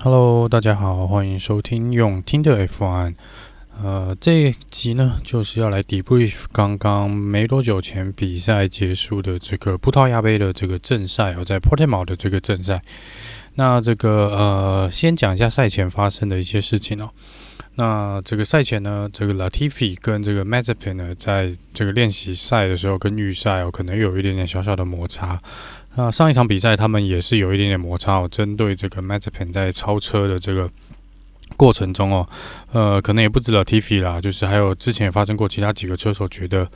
Hello，大家好，欢迎收听用听的 F1。呃，这一集呢，就是要来 debrief 刚刚没多久前比赛结束的这个葡萄牙杯的这个正赛哦，在 Portimao 的这个正赛。那这个呃，先讲一下赛前发生的一些事情哦。那这个赛前呢，这个 Latifi 跟这个 Mazepin 呢，在这个练习赛的时候跟预赛哦，可能有一点点小小的摩擦。那上一场比赛，他们也是有一点点摩擦哦。针对这个 Mazepen 在超车的这个过程中哦，呃，可能也不止 Latifi 啦，就是还有之前也发生过其他几个车手觉得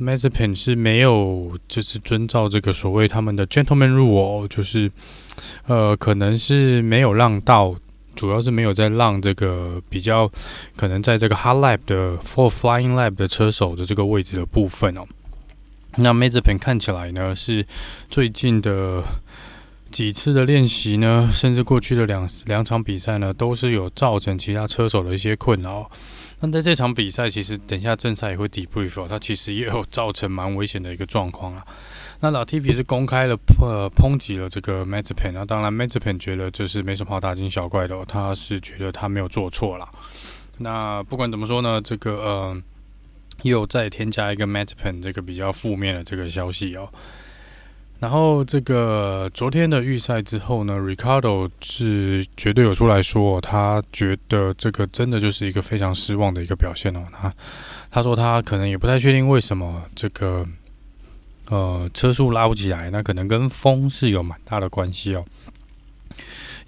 Mazepen 是没有就是遵照这个所谓他们的 Gentleman Rule，就是呃，可能是没有让道，主要是没有在让这个比较可能在这个 Hard Lap 的 For Flying Lap 的车手的这个位置的部分哦。那 Mazepin 看起来呢，是最近的几次的练习呢，甚至过去的两两场比赛呢，都是有造成其他车手的一些困扰。那在这场比赛，其实等一下正赛也会 debrief，它其实也有造成蛮危险的一个状况啊。那老 T V 是公开了呃抨击了这个 Mazepin，那当然 Mazepin 觉得这是没什么好大惊小怪的哦，他是觉得他没有做错啦。那不管怎么说呢，这个呃。又再添加一个 Matpen 这个比较负面的这个消息哦，然后这个昨天的预赛之后呢，Ricardo 是绝对有出来说，他觉得这个真的就是一个非常失望的一个表现哦。他他说他可能也不太确定为什么这个呃车速拉不起来，那可能跟风是有蛮大的关系哦。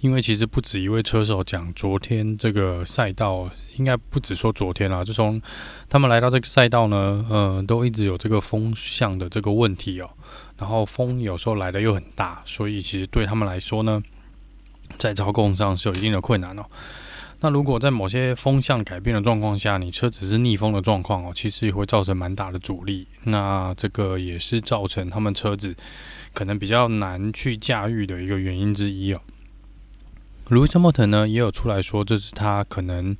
因为其实不止一位车手讲，昨天这个赛道应该不止说昨天啦，就从他们来到这个赛道呢，呃，都一直有这个风向的这个问题哦。然后风有时候来的又很大，所以其实对他们来说呢，在操控上是有一定的困难哦。那如果在某些风向改变的状况下，你车子是逆风的状况哦，其实也会造成蛮大的阻力。那这个也是造成他们车子可能比较难去驾驭的一个原因之一哦。Lewis Hamilton 呢也有出来说，这是他可能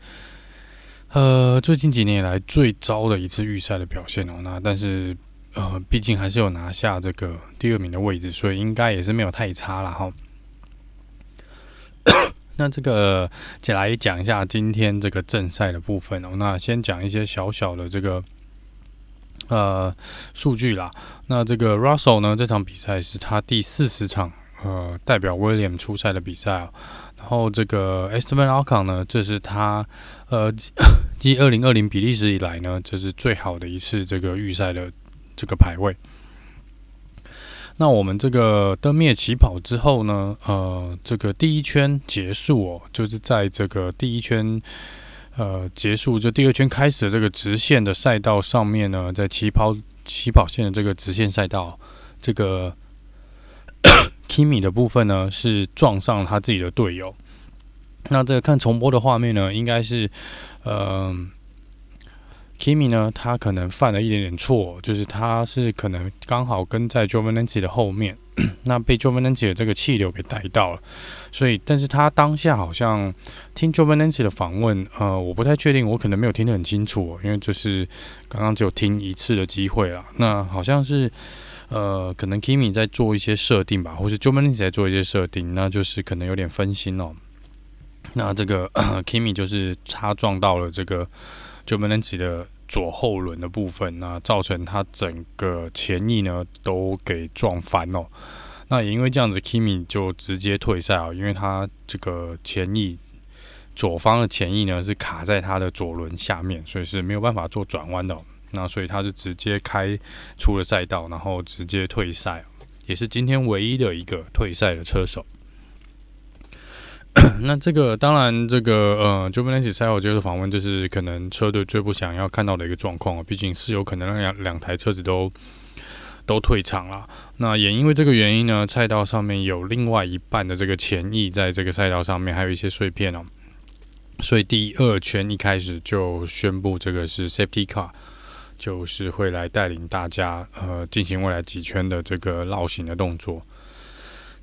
呃最近几年以来最糟的一次预赛的表现哦。那但是呃，毕竟还是有拿下这个第二名的位置，所以应该也是没有太差了哈。那这个再来讲一下今天这个正赛的部分哦。那先讲一些小小的这个呃数据啦。那这个 Russell 呢，这场比赛是他第四十场呃代表 William 出赛的比赛啊。然后这个 Esteban Ocon 呢，这是他呃继二零二零比利时以来呢，这是最好的一次这个预赛的这个排位。那我们这个灯灭起跑之后呢，呃，这个第一圈结束哦，就是在这个第一圈呃结束，就第二圈开始的这个直线的赛道上面呢，在起跑起跑线的这个直线赛道，这个。Kimi 的部分呢，是撞上他自己的队友。那这个看重播的画面呢，应该是，呃，Kimi 呢，他可能犯了一点点错，就是他是可能刚好跟在 Giovinazzi 的后面，那被 Giovinazzi 的这个气流给带到了。所以，但是他当下好像听 Giovinazzi 的访问，呃，我不太确定，我可能没有听得很清楚，因为这是刚刚只有听一次的机会了。那好像是。呃，可能 Kimi 在做一些设定吧，或是 Giovinazzi 在做一些设定，那就是可能有点分心哦。那这个 Kimi 就是擦撞到了这个 Giovinazzi 的左后轮的部分，那造成他整个前翼呢都给撞翻哦。那也因为这样子，Kimi 就直接退赛啊，因为他这个前翼左方的前翼呢是卡在他的左轮下面，所以是没有办法做转弯的哦。那所以他是直接开出了赛道，然后直接退赛，也是今天唯一的一个退赛的车手。那这个当然，这个呃，Giovinazzi 赛后接受访问，就是可能车队最不想要看到的一个状况，毕竟是有可能让两两台车子都都退场了。那也因为这个原因呢，赛道上面有另外一半的这个前翼在这个赛道上面还有一些碎片哦，所以第二圈一开始就宣布这个是 Safety Car。就是会来带领大家，呃，进行未来几圈的这个绕行的动作。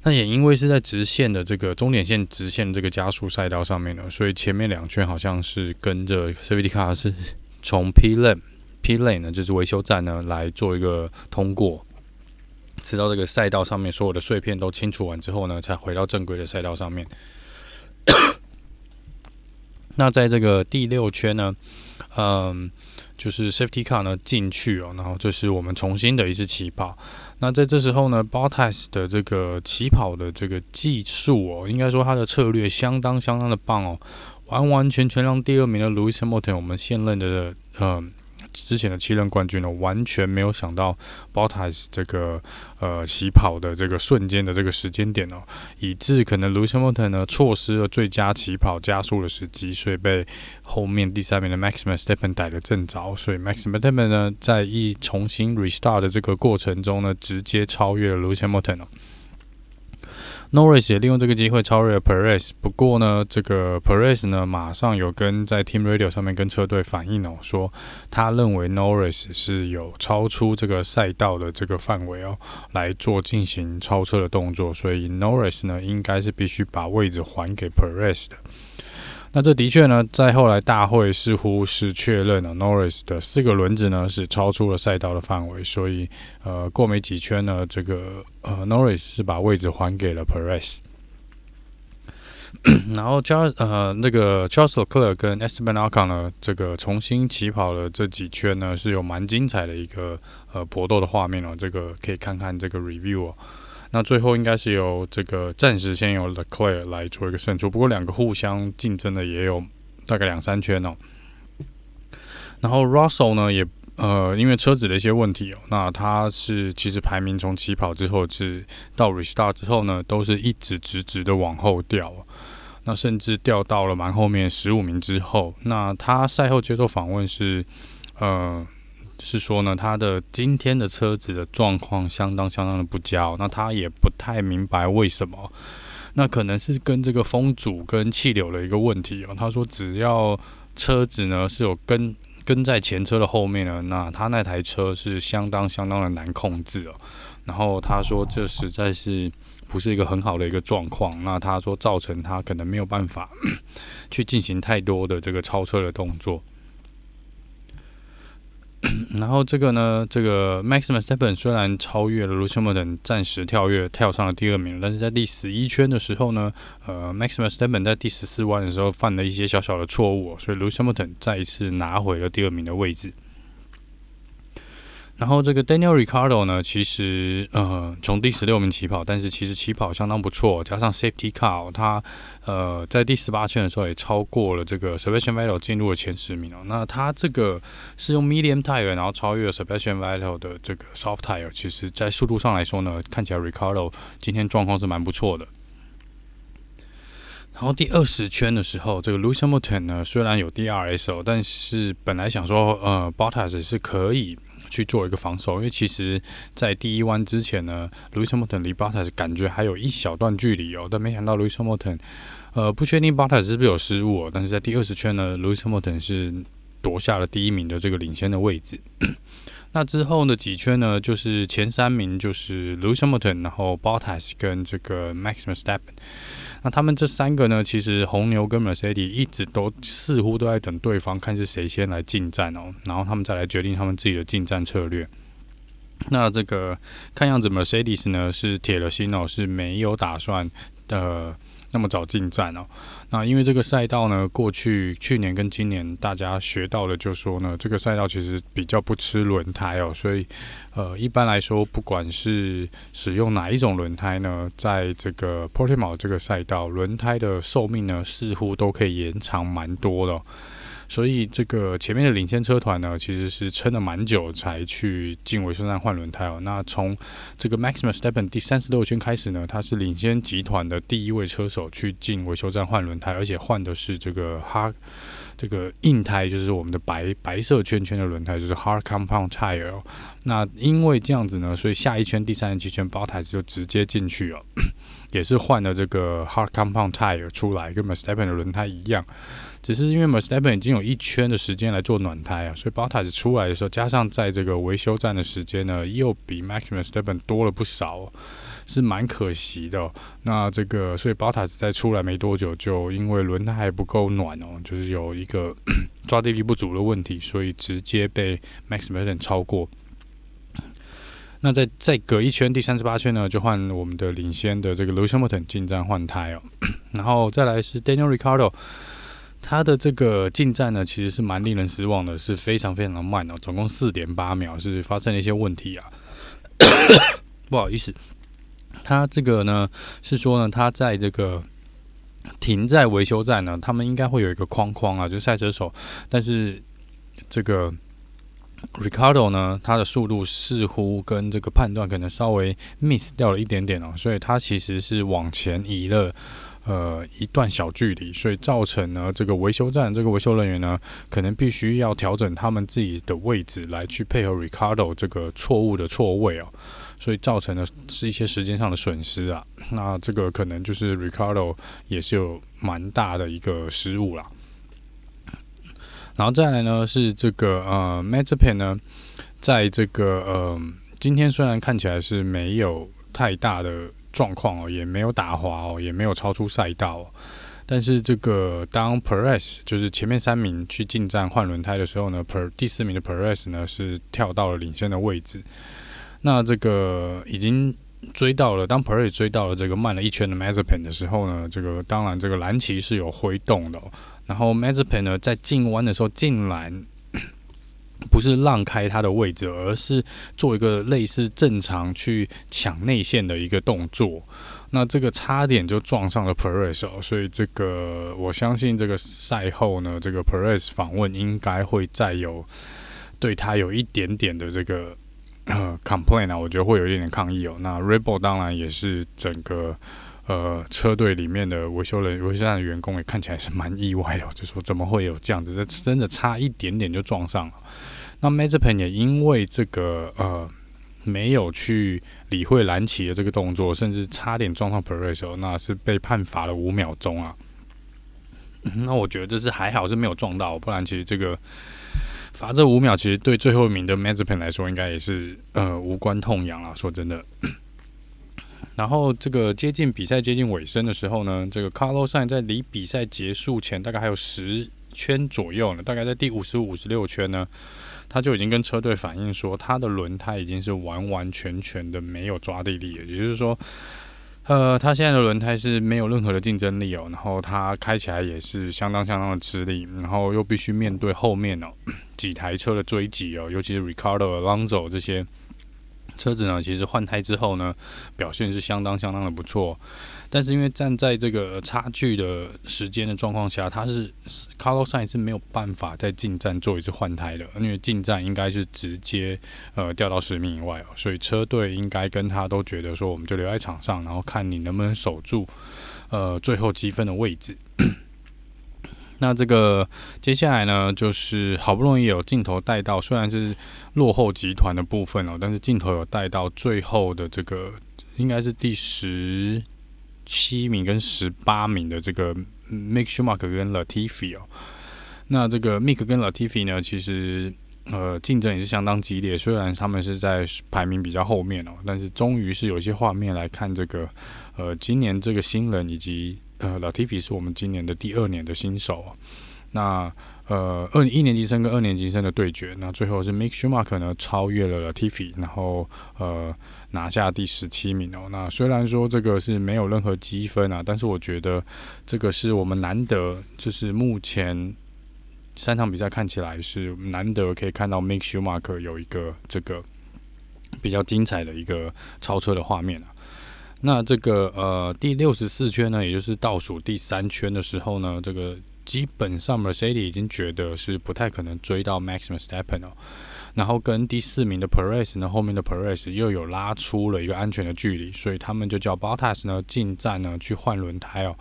那也因为是在直线的这个终点线直线这个加速赛道上面呢，所以前面两圈好像是跟着 Safety Car 是从 P Lane P Lane 呢，就是维修站呢来做一个通过，直到这个赛道上面所有的碎片都清除完之后呢，才回到正规的赛道上面。那在这个第六圈呢，嗯，就是 Safety Car 呢进去哦，然后这是我们重新的一次起跑。那在这时候呢，Bottas 的这个起跑的这个技术哦，应该说他的策略相当相当的棒哦，完完全全让第二名的 Lewis Hamilton 我们现任的嗯。之前的七任冠军呢，完全没有想到 Bottas 这个呃起跑的这个瞬间的这个时间点哦，以致可能 l u c i m o t o n 呢错失了最佳起跑加速的时机，所以被后面第三名的 Max Verstappen 逮了正着，所以 Max Verstappen 呢在一重新 restart 的这个过程中呢，直接超越了 l u c i m o t o n 哦。Norris 也利用这个机会超越了 Perez，不过呢，这个 Perez 呢，马上有跟在 Team Radio 上面跟车队反映哦，说他认为 Norris 是有超出这个赛道的这个范围哦，来做进行超车的动作，所以 Norris 呢，应该是必须把位置还给 Perez 的。那这的确呢，在后来大会似乎是确认了 Norris 的四个轮子呢是超出了赛道的范围，所以呃过没几圈呢，这个呃 Norris 是把位置还给了 Perez。然后 Charles 呃那个 Charles Leclerc 跟 Esteban Ocon 呢，这个重新起跑了这几圈呢，是有蛮精彩的一个呃搏斗的画面哦，这个可以看看这个 review 哦。那最后应该是由这个暂时先由 Leclerc 来做一个胜出，不过两个互相竞争的也有大概两三圈哦。然后 Russell 呢也呃因为车子的一些问题哦，那他是其实排名从起跑之后至到 Restart 之后呢，都是一直直直的往后掉，那甚至掉到了蛮后面十五名之后。那他赛后接受访问是呃。是说呢，他的今天的车子的状况相当相当的不佳，那他也不太明白为什么，那可能是跟这个风阻跟气流的一个问题哦。他说只要车子呢是有跟跟在前车的后面呢，那他那台车是相当相当的难控制哦。然后他说这实在是不是一个很好的一个状况，那他说造成他可能没有办法 去进行太多的这个超车的动作。然后这个呢，这个 Max Verstappen 虽然超越了 Lewis Hamilton，暂时跳跃跳上了第二名，但是在第十一圈的时候呢，呃，Max Verstappen 在第十四弯的时候犯了一些小小的错误，所以 Lewis Hamilton 再一次拿回了第二名的位置。然后这个 Daniel Ricardo 呢，其实呃从第十六名起跑，但是其实起跑相当不错，加上 Safety Car，他呃在第十八圈的时候也超过了这个 Sebastian Vettel 进入了前十名哦。那他这个是用 Medium Tire，然后超越了 Sebastian Vettel 的这个 Soft Tire，其实在速度上来说呢，看起来 Ricardo 今天状况是蛮不错的。然后第二十圈的时候，这个 Lewis Hamilton 呢虽然有 DRS 哦，但是本来想说呃 Bottas 是可以。去做一个防守，因为其实，在第一弯之前呢，Lewis Hamilton 离 Bottas 感觉还有一小段距离哦，但没想到 Lewis Hamilton，呃，不确定 Bottas 是不是有失误哦，但是在第二十圈呢，Lewis Hamilton 是夺下了第一名的这个领先的位置。那之后呢几圈呢，就是前三名就是 Lewis Hamilton，然后 Bottas 跟这个 Max Verstappen。那他们这三个呢，其实红牛跟 Mercedes 一直都似乎都在等对方看是谁先来进站哦，然后他们再来决定他们自己的进站策略。那这个看样子 Mercedes 呢是铁了心哦，是没有打算的。那么早进站哦，那因为这个赛道呢，过去去年跟今年大家学到的，就说呢，这个赛道其实比较不吃轮胎哦，所以呃，一般来说，不管是使用哪一种轮胎呢，在这个 Portimao 这个赛道，轮胎的寿命呢，似乎都可以延长蛮多的。所以这个前面的领先车团呢，其实是撑了蛮久才去进维修站换轮胎哦。那从这个 Max Verstappen 第三十六圈开始呢，他是领先集团的第一位车手去进维修站换轮胎，而且换的是这个哈这个硬胎，就是我们的白白色圈圈的轮胎，就是 hard compound tire。那因为这样子呢，所以下一圈第三十七圈，包台子就直接进去了，也是换了这个 hard compound tire 出来，跟 Verstappen 的轮胎一样。只是因为 Verstappen 已经有一圈的时间来做暖胎啊，所以 Bottas 出来的时候，加上在这个维修站的时间呢，又比 Max Verstappen 多了不少，是蛮可惜的。那这个，所以 b 塔 t 在出来没多久，就因为轮胎还不够暖哦，就是有一个 抓地力不足的问题，所以直接被 Max m e r t e n 超过。那在再隔一圈，第三十八圈呢，就换我们的领先的这个 Lewis Hamilton 进站换胎哦。然后再来是 Daniel r i c a r d o 他的这个进站呢，其实是蛮令人失望的，是非常非常的慢哦，总共四点八秒，是发生了一些问题啊。不好意思，他这个呢是说呢，他在这个停在维修站呢，他们应该会有一个框框啊，就赛车手，但是这个 Ricardo 呢，他的速度似乎跟这个判断可能稍微 miss 掉了一点点哦，所以他其实是往前移了。呃，一段小距离，所以造成呢，这个维修站这个维修人员呢，可能必须要调整他们自己的位置来去配合 Ricardo 这个错误的错位哦，所以造成的是一些时间上的损失啊。那这个可能就是 Ricardo 也是有蛮大的一个失误啦。然后再来呢，是这个呃 Mazepin 呢，在这个呃今天虽然看起来是没有太大的。状况哦，也没有打滑哦，也没有超出赛道哦。但是这个当 Perez 就是前面三名去进站换轮胎的时候呢，Per 第四名的 Perez 呢是跳到了领先的位置。那这个已经追到了，当 Perez 追到了这个慢了一圈的 Mazepin 的时候呢，这个当然这个蓝旗是有挥动的。然后 Mazepin 呢在进弯的时候进栏。不是让开他的位置，而是做一个类似正常去抢内线的一个动作。那这个差点就撞上了 Perez 哦，所以这个我相信这个赛后呢，这个 Perez 访问应该会再有对他有一点点的这个呃 complain 啊，我觉得会有一点点抗议哦。那 Red Bull 当然也是整个。呃，车队里面的维修人、维修站的员工也看起来是蛮意外的，就说怎么会有这样子？这真的差一点点就撞上了。那 Mazepin 也因为这个呃没有去理会蓝旗的这个动作，甚至差点撞上 Perez，那是被判罚了五秒钟啊。那我觉得这是还好是没有撞到，不然其实这个罚这五秒，其实对最后一名的 m a z e p e n 来说，应该也是呃无关痛痒啊。说真的。然后这个接近比赛接近尾声的时候呢，这个 carlo san 在离比赛结束前大概还有十圈左右呢，大概在第五十五、五十六圈呢，他就已经跟车队反映说，他的轮胎已经是完完全全的没有抓地力了，也就是说，呃，它现在的轮胎是没有任何的竞争力哦，然后它开起来也是相当相当的吃力，然后又必须面对后面哦 几台车的追击哦，尤其是 Ricardo、Alonso 这些。车子呢，其实换胎之后呢，表现是相当相当的不错。但是因为站在这个差距的时间的状况下，他是 Carlos Sainz 是没有办法在进站做一次换胎的，因为进站应该是直接呃掉到十名以外哦。所以车队应该跟他都觉得说，我们就留在场上，然后看你能不能守住呃最后积分的位置。那这个接下来呢，就是好不容易有镜头带到，虽然是落后集团的部分哦，但是镜头有带到最后的这个，应该是第十七名跟十八名的这个 Mick Schumacher 跟 Latifi 哦。那这个 Mick 跟 Latifi 呢，其实呃竞争也是相当激烈，虽然他们是在排名比较后面哦，但是终于是有些画面来看这个呃今年这个新人以及。呃，Latifi 是我们今年的第二年的新手。那呃，二一年级生跟二年级生的对决，那最后是 Mick Schumacher 呢超越了 Latifi，然后呃拿下第十七名哦。那虽然说这个是没有任何积分啊，但是我觉得这个是我们难得，就是目前三场比赛看起来是难得可以看到 Mick Schumacher 有一个这个比较精彩的一个超车的画面啊。那这个呃第六十四圈呢，也就是倒数第三圈的时候呢，这个基本上 Mercedes 已经觉得是不太可能追到 Max Verstappen 哦，然后跟第四名的 Perez 呢，后面的 Perez 又有拉出了一个安全的距离，所以他们就叫 Bottas 呢进站呢去换轮胎哦，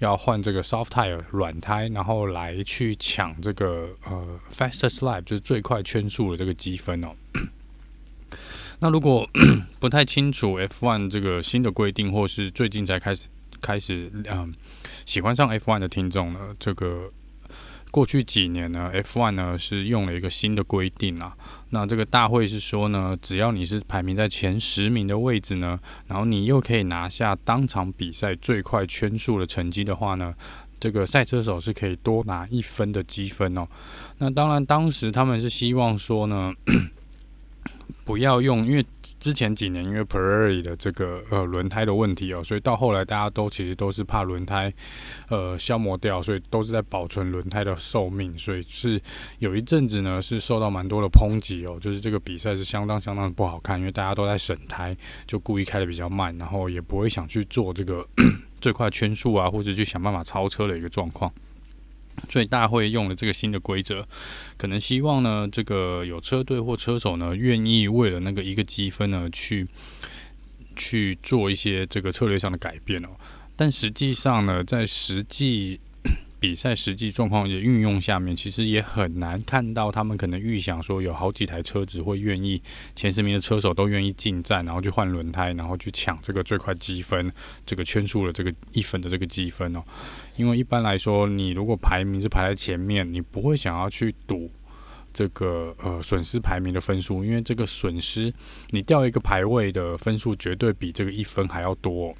要换这个 soft tire 软胎，然后来去抢这个呃 fastest lap 就是最快圈速的这个积分哦。那如果 不太清楚 F1 这个新的规定，或是最近才开始开始嗯喜欢上 F1 的听众呢，这个过去几年呢，F1 呢是用了一个新的规定啊。那这个大会是说呢，只要你是排名在前十名的位置呢，然后你又可以拿下当场比赛最快圈数的成绩的话呢，这个赛车手是可以多拿一分的积分哦。那当然，当时他们是希望说呢。不要用，因为之前几年因为 Pirelli 的这个呃轮胎的问题哦，所以到后来大家都其实都是怕轮胎呃消磨掉，所以都是在保存轮胎的寿命，所以是有一阵子呢是受到蛮多的抨击哦，就是这个比赛是相当相当的不好看，因为大家都在省胎，就故意开得比较慢，然后也不会想去做这个 最快圈速啊，或者去想办法超车的一个状况。所以大会用了这个新的规则，可能希望呢，这个有车队或车手呢，愿意为了那个一个积分呢，去去做一些这个策略上的改变哦。但实际上呢，在实际比赛实际状况的运用下面，其实也很难看到他们可能预想说有好几台车子会愿意前十名的车手都愿意进站，然后去换轮胎，然后去抢这个最快积分，这个圈数的这个一分的这个积分哦。因为一般来说，你如果排名是排在前面，你不会想要去赌这个呃损失排名的分数，因为这个损失你掉一个排位的分数绝对比这个一分还要多。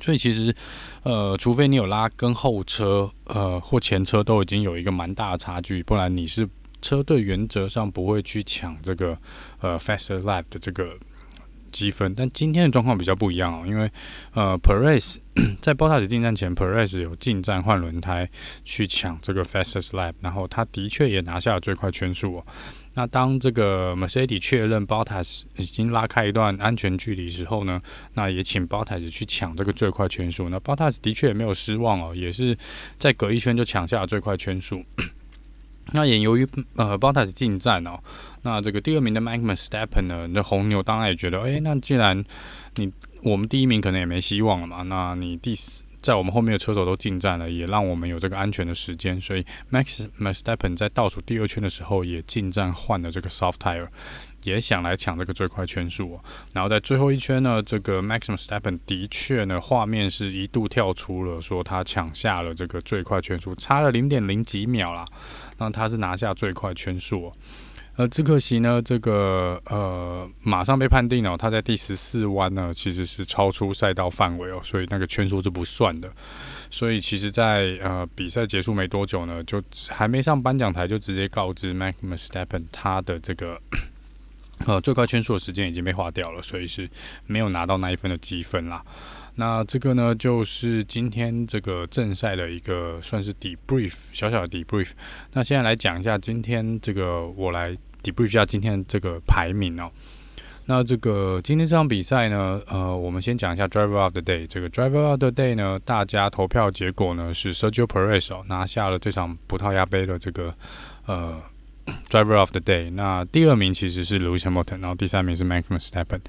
所以其实，呃，除非你有拉跟后车，呃，或前车都已经有一个蛮大的差距，不然你是车队原则上不会去抢这个呃 faster lap 的这个积分。但今天的状况比较不一样哦，因为呃，Perez 在 b o t a s 进站前，Perez 有进站换轮胎去抢这个 fastest lap，然后他的确也拿下了最快圈数哦。那当这个 Mercedes 确认 b o t a s 已经拉开一段安全距离时候呢，那也请 b o t a s 去抢这个最快圈数。那 Bottas 的确也没有失望哦，也是在隔一圈就抢下了最快圈数。那也由于呃 Bottas 进站哦，那这个第二名的 Max Verstappen 呢，那红牛当然也觉得，诶，那既然你我们第一名可能也没希望了嘛，那你第四。在我们后面的车手都进站了，也让我们有这个安全的时间，所以 Max m a s t e p p e n 在倒数第二圈的时候也进站换了这个 soft tire，也想来抢这个最快圈数。然后在最后一圈呢，这个 Maxim s t e p e n 的确呢，画面是一度跳出了说他抢下了这个最快圈数，差了零点零几秒啦，那他是拿下最快圈数。呃，只可惜呢，这个呃，马上被判定了，他在第十四弯呢，其实是超出赛道范围哦，所以那个圈数是不算的。所以其实在，呃比赛结束没多久呢，就还没上颁奖台，就直接告知 Max Verstappen 他的这个呃最快圈数的时间已经被划掉了，所以是没有拿到那一分的积分啦。那这个呢，就是今天这个正赛的一个算是 debrief 小小的 debrief。那现在来讲一下今天这个，我来 debrief 一下今天这个排名哦。那这个今天这场比赛呢，呃，我们先讲一下 Driver of the Day。这个 Driver of the Day 呢，大家投票结果呢是 Sergio Perez 哦，拿下了这场葡萄牙杯的这个呃 Driver of the Day。那第二名其实是 Lewis Hamilton，然后第三名是 Max Verstappen。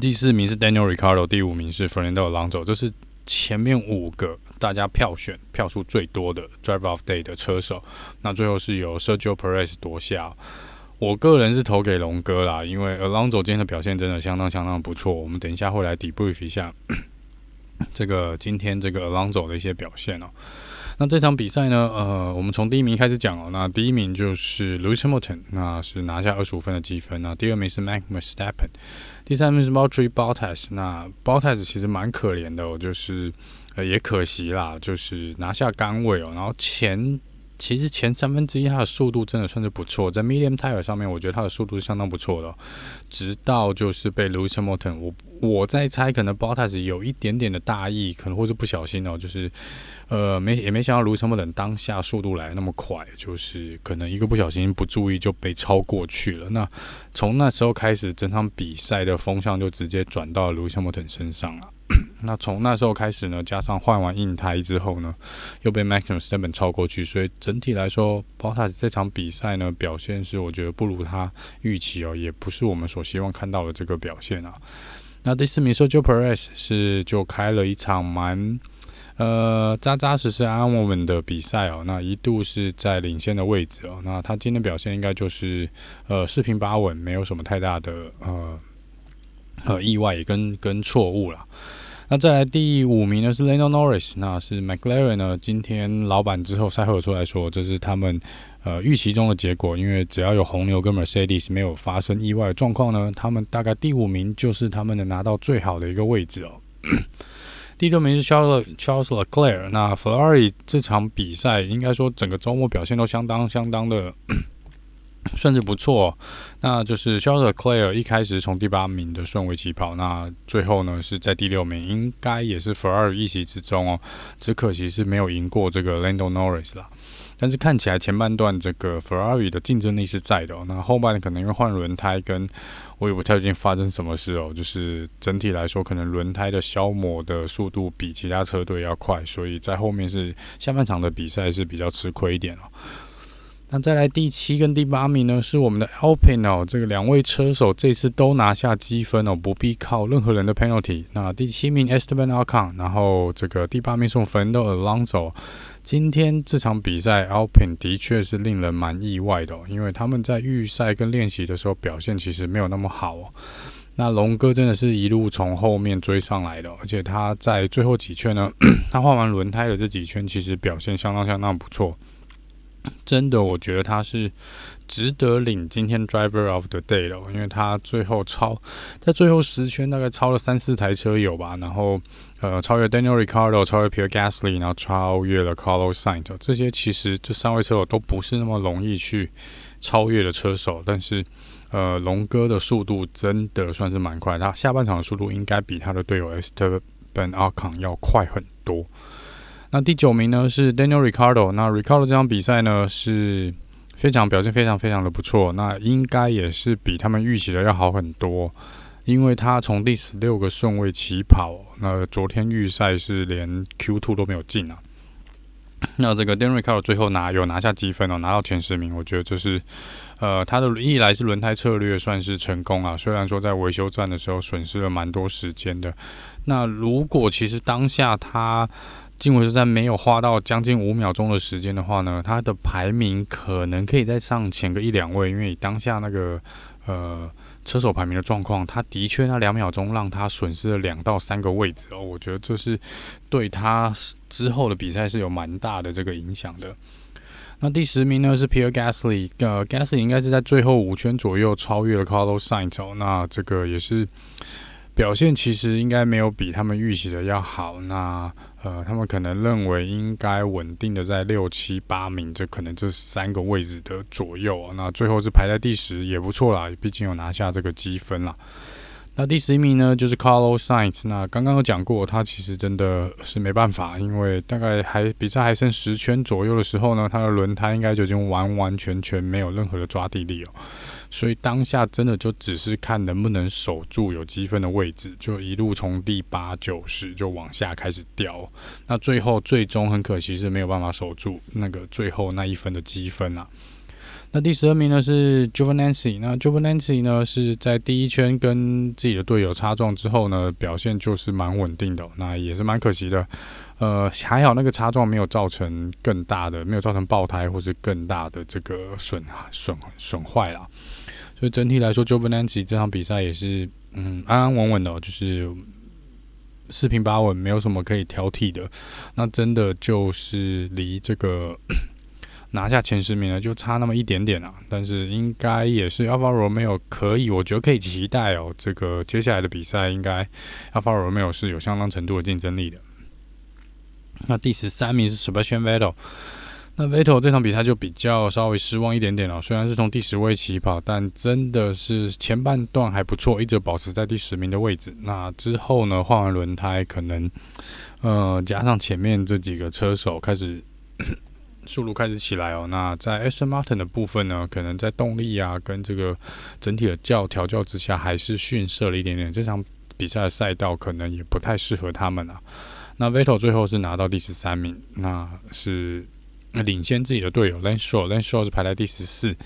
第四名是 Daniel r i c a r d o 第五名是 Fernando Alonso，这是前面五个大家票选票数最多的 Driver of Day 的车手。那最后是由 Sergio Perez 夺下。我个人是投给龙哥啦，因为 Alonso 今天的表现真的相当相当不错。我们等一下会来 debrief 一下这个今天这个 Alonso 的一些表现哦。那这场比赛呢，呃，我们从第一名开始讲哦。那第一名就是 Lewis Hamilton，那是拿下二十五分的积分。那第二名是 Max Verstappen，第三名是 Valtteri Bottas。那 Bottas 其实蛮可怜的哦，就是呃也可惜啦，就是拿下杆位哦。然后前其实前三分之一他的速度真的算是不错，在 Medium Tire 上面，我觉得他的速度是相当不错的。直到就是被 Lewis Hamilton，我我在猜，可能 Bottas 有一点点的大意，可能或是不小心哦，就是。呃，没也没想到卢森堡等当下速度来那么快，就是可能一个不小心不注意就被超过去了。那从那时候开始，整场比赛的风向就直接转到卢森堡等身上了。那从那时候开始呢，加上换完硬胎之后呢，又被 Max Verstappen 超过去，所以整体来说 b o t a s 这场比赛呢表现是我觉得不如他预期哦，也不是我们所希望看到的这个表现啊。那第四名 Sergio Perez 是就开了一场蛮。呃，扎扎实实安稳稳的比赛哦，那一度是在领先的位置哦。那他今天表现应该就是呃四平八稳，没有什么太大的呃呃意外跟跟错误了。那再来第五名呢是 Lando Norris，那是 McLaren 呢。今天老板之后赛后出来说，这是他们呃预期中的结果，因为只要有红牛跟 Mercedes 没有发生意外状况呢，他们大概第五名就是他们能拿到最好的一个位置哦。第六名是 Charles Charles Leclerc。那 Ferrari 这场比赛应该说整个周末表现都相当相当的 算是不错，那就是 Charles c l a i r 一开始从第八名的顺位起跑，那最后呢是在第六名，应该也是 Ferrari 一席之中哦，只可惜是没有赢过这个 Lando Norris 啦。但是看起来前半段这个 Ferrari 的竞争力是在的哦，那后半可能因为换轮胎，跟我也不太确定发生什么事哦，就是整体来说可能轮胎的消磨的速度比其他车队要快，所以在后面是下半场的比赛是比较吃亏一点哦。那再来第七跟第八名呢，是我们的 Alpine 哦，这个两位车手这次都拿下积分哦，不必靠任何人的 penalty。那第七名 Esteban Ocon，然后这个第八名是 Fernando Alonso。今天这场比赛 Alpine 的确是令人蛮意外的哦，因为他们在预赛跟练习的时候表现其实没有那么好哦。那龙哥真的是一路从后面追上来的，而且他在最后几圈呢，他换完轮胎的这几圈其实表现相当相当不错。真的，我觉得他是值得领今天 Driver of the Day 的，因为他最后超在最后十圈大概超了三四台车友吧，然后呃超越 Daniel Ricciardo，超越 Pierre Gasly，然后超越了 Carlos Sainz，这些其实这三位车手都不是那么容易去超越的车手，但是呃龙哥的速度真的算是蛮快，他下半场的速度应该比他的队友 Esteban Ocon 要快很多。那第九名呢是 Daniel Ricardo。那 Ricardo 这场比赛呢是非常表现非常非常的不错，那应该也是比他们预期的要好很多，因为他从第十六个顺位起跑，那昨天预赛是连 Q Two 都没有进啊。那这个 Daniel Ricardo 最后拿有拿下积分哦，拿到前十名，我觉得这是呃他的一来是轮胎策略算是成功啊，虽然说在维修站的时候损失了蛮多时间的。那如果其实当下他进维修站没有花到将近五秒钟的时间的话呢，他的排名可能可以再上前个一两位，因为当下那个呃车手排名的状况，他的确那两秒钟让他损失了两到三个位置哦，我觉得这是对他之后的比赛是有蛮大的这个影响的。那第十名呢是 Pierre Gasly，呃，Gasly 应该是在最后五圈左右超越了 Carlos Sainz 哦，那这个也是。表现其实应该没有比他们预期的要好。那呃，他们可能认为应该稳定的在六七八名，这可能这三个位置的左右。那最后是排在第十，也不错啦，毕竟有拿下这个积分了。那第十一名呢，就是 Carlos Sainz。那刚刚有讲过，他其实真的是没办法，因为大概还比赛还剩十圈左右的时候呢，他的轮胎应该就已经完完全全没有任何的抓地力哦。所以当下真的就只是看能不能守住有积分的位置，就一路从第八、九十就往下开始掉。那最后最终很可惜是没有办法守住那个最后那一分的积分啊。那第十二名呢是 j u v e n a n c y 那 j u v e n a n c y 呢是在第一圈跟自己的队友擦撞之后呢，表现就是蛮稳定的，那也是蛮可惜的。呃，还好那个擦撞没有造成更大的，没有造成爆胎或是更大的这个损损损坏啦。所以整体来说 j u v e n a n c y 这场比赛也是嗯安安稳稳的，就是四平八稳，没有什么可以挑剔的。那真的就是离这个。拿下前十名呢，就差那么一点点啊！但是应该也是 Alfa Romeo 可以，我觉得可以期待哦。这个接下来的比赛，应该 Alfa Romeo 是有相当程度的竞争力的。那第十三名是 Sebastian Vettel，那 Vettel 这场比赛就比较稍微失望一点点了。虽然是从第十位起跑，但真的是前半段还不错，一直保持在第十名的位置。那之后呢，换完轮胎，可能呃加上前面这几个车手开始。速度开始起来哦，那在 Aston Martin 的部分呢，可能在动力啊跟这个整体的教调教之下，还是逊色了一点点。这场比赛的赛道可能也不太适合他们啊。那 Vettel 最后是拿到第十三名，那是领先自己的队友 Lance Stroll，Lance Stroll 是排在第十四。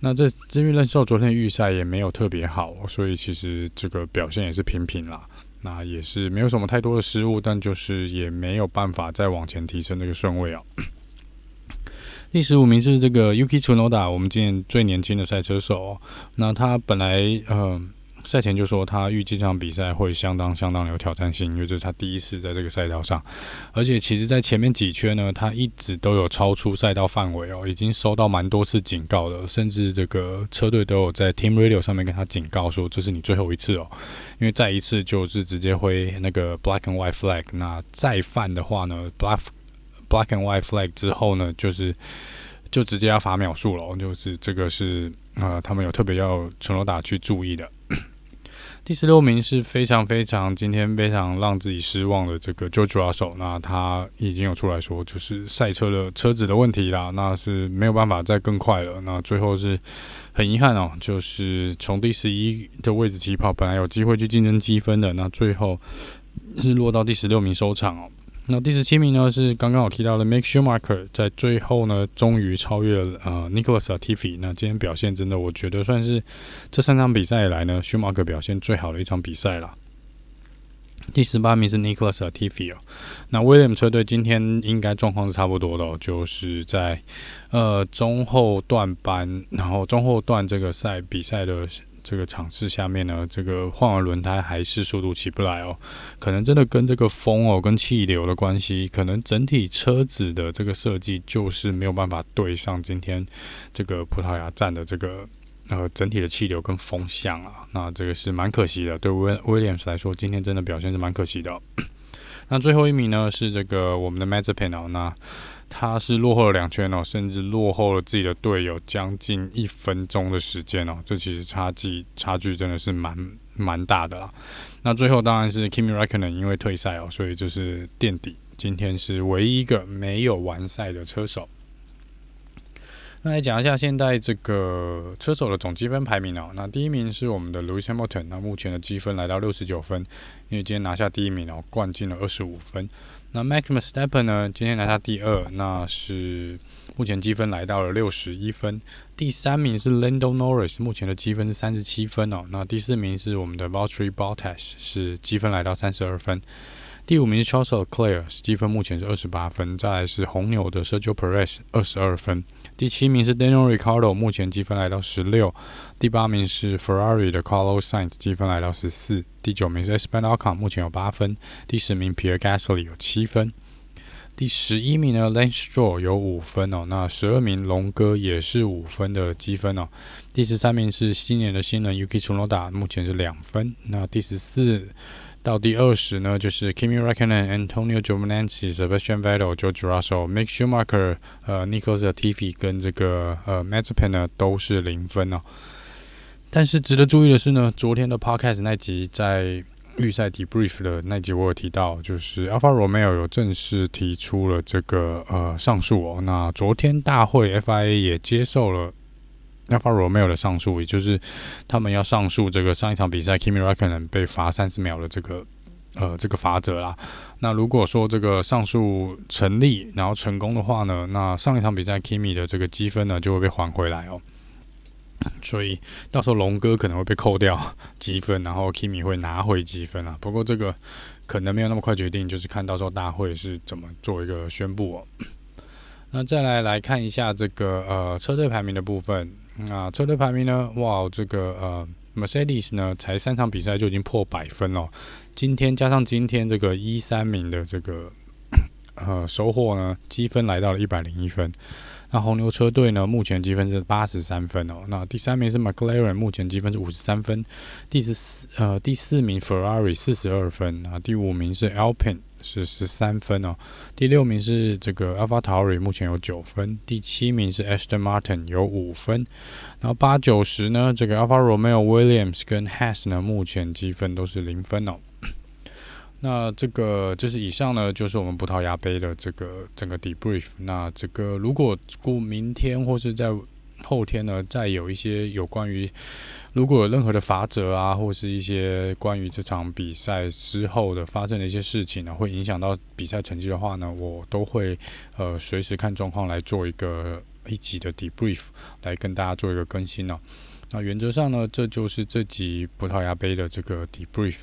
那这因为 l a n s h o 昨天预赛也没有特别好，所以其实这个表现也是平平啦。那也是没有什么太多的失误，但就是也没有办法再往前提升这个顺位哦。第十五名是这个 Yuki Tsunoda，我们今年最年轻的赛车手。那他本来呃赛前就说他预计这场比赛会相当相当有挑战性，因为这是他第一次在这个赛道上。而且其实，在前面几圈呢，他一直都有超出赛道范围哦，已经收到蛮多次警告了，甚至这个车队都有在 Team Radio 上面跟他警告说，这是你最后一次哦，因为再一次就是直接挥那个 Black and White Flag，那再犯的话呢，Black Black and White Flag 之后呢，就是就直接要罚秒数了，就是这个是呃，他们有特别要全垒打去注意的。第十六名是非常非常今天非常让自己失望的这个 George Russell，那他已经有出来说，就是赛车的车子的问题啦，那是没有办法再更快了。那最后是很遗憾哦，就是从第十一的位置起跑，本来有机会去竞争积分的，那最后是落到第十六名收场哦。那第十七名呢，是刚刚我提到的 Make Schumacher，在最后呢，终于超越了呃 Nicholas Tiffy。那今天表现真的，我觉得算是这三场比赛以来呢，Schumacher 表现最好的一场比赛了。第十八名是 Nicholas Tiffy 哦。那 William 车队今天应该状况是差不多的哦，就是在呃中后段班，然后中后段这个赛比赛的。这个场次下面呢，这个换完轮胎还是速度起不来哦，可能真的跟这个风哦，跟气流的关系，可能整体车子的这个设计就是没有办法对上今天这个葡萄牙站的这个呃整体的气流跟风向啊，那这个是蛮可惜的，对威威廉斯来说，今天真的表现是蛮可惜的。那最后一名呢是这个我们的 Mazepin 哦，那。他是落后了两圈哦，甚至落后了自己的队友将近一分钟的时间哦，这其实差距差距真的是蛮蛮大的啦。那最后当然是 Kimi Räikkönen 因为退赛哦，所以就是垫底，今天是唯一一个没有完赛的车手。那来讲一下现在这个车手的总积分排名哦。那第一名是我们的 Lewis Hamilton，那目前的积分来到六十九分，因为今天拿下第一名哦，灌进了二十五分。那 Max Verstappen 呢，今天拿下第二，那是目前积分来到了六十一分。第三名是 Lando Norris，目前的积分是三十七分哦。那第四名是我们的 Valtteri Bottas，是积分来到三十二分。第五名是 Charles Leclerc，积分目前是二十八分。再来是红牛的 Sergio Perez，二十二分。第七名是 Daniel r i c a r d o 目前积分来到十六。第八名是 Ferrari 的 Carlos Sainz，积分来到十四。第九名是 Esteban Ocon，目前有八分。第十名 Pierre Gasly 有七分。第十一名呢 Lance Stroll 有五分哦。那十二名龙哥也是五分的积分哦。第十三名是新年的新人 Yuki Tsunoda，目前是两分。那第十四。到第二十呢，就是 Kimi Raikkonen、Antonio Giovinazzi、Sebastian Vettel、George Russell、Mick Schumacher、呃 Nicholas Latifi 跟这个呃 Mazepin 呢都是零分哦。但是值得注意的是呢，昨天的 Podcast 那集在预赛 debrief 的那集，我有提到，就是 Alfa Romeo 有正式提出了这个呃上诉哦。那昨天大会 FIA 也接受了。Alfa Romeo 的上诉，也就是他们要上诉这个上一场比赛 Kimi Räikkönen 被罚三十秒的这个呃这个罚则啦。那如果说这个上诉成立，然后成功的话呢，那上一场比赛 Kimi 的这个积分呢就会被还回来哦。所以到时候龙哥可能会被扣掉积分，然后 Kimi 会拿回积分啊。不过这个可能没有那么快决定，就是看到时候大会是怎么做一个宣布哦。那再来来看一下这个呃车队排名的部分。啊，车队排名呢？哇，这个呃，Mercedes 呢，才三场比赛就已经破百分了。今天加上今天这个一三名的这个呃收获呢，积分来到了一百零一分。那红牛车队呢，目前积分是八十三分哦。那第三名是 McLaren，目前积分是五十三分。第十四呃第四名 Ferrari 四十二分啊。第五名是 Alpine。是十三分哦，第六名是这个 AlphaTauri，目前有九分，第七名是 Aston Martin 有五分，然后八九十呢，这个 Alfa Romeo Williams 跟 Haas 呢，目前积分都是零分哦。那这个就是以上呢，就是我们葡萄牙杯的这个整个 debrief。那这个如果过明天或是在后天呢，再有一些有关于。如果有任何的罚则啊，或是一些关于这场比赛之后的发生的一些事情呢，会影响到比赛成绩的话呢，我都会呃随时看状况来做一个一集的 debrief，来跟大家做一个更新哦。那原则上呢，这就是这集葡萄牙杯的这个 debrief。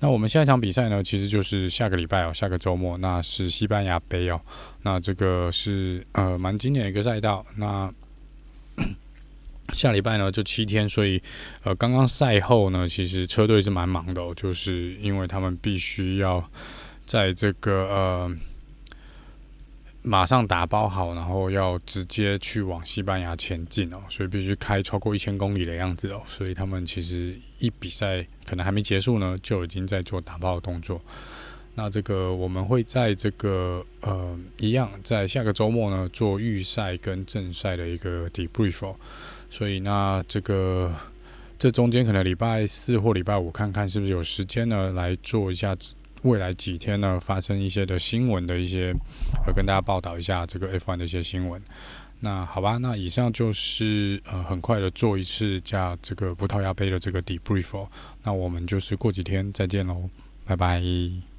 那我们下一场比赛呢，其实就是下个礼拜哦，下个周末，那是西班牙杯哦。那这个是呃蛮经典的一个赛道。那下礼拜呢就七天，所以呃，刚刚赛后呢，其实车队是蛮忙的哦，就是因为他们必须要在这个呃马上打包好，然后要直接去往西班牙前进哦，所以必须开超过一千公里的样子哦，所以他们其实一比赛可能还没结束呢，就已经在做打包的动作。那这个我们会在这个呃一样在下个周末呢做预赛跟正赛的一个 debrief 哦。所以那这个这中间可能礼拜四或礼拜五看看是不是有时间呢来做一下未来几天呢发生一些的新闻的一些，呃跟大家报道一下这个 F1 的一些新闻。那好吧，那以上就是呃很快的做一次加这个葡萄牙杯的这个 debrief。那我们就是过几天再见喽，拜拜。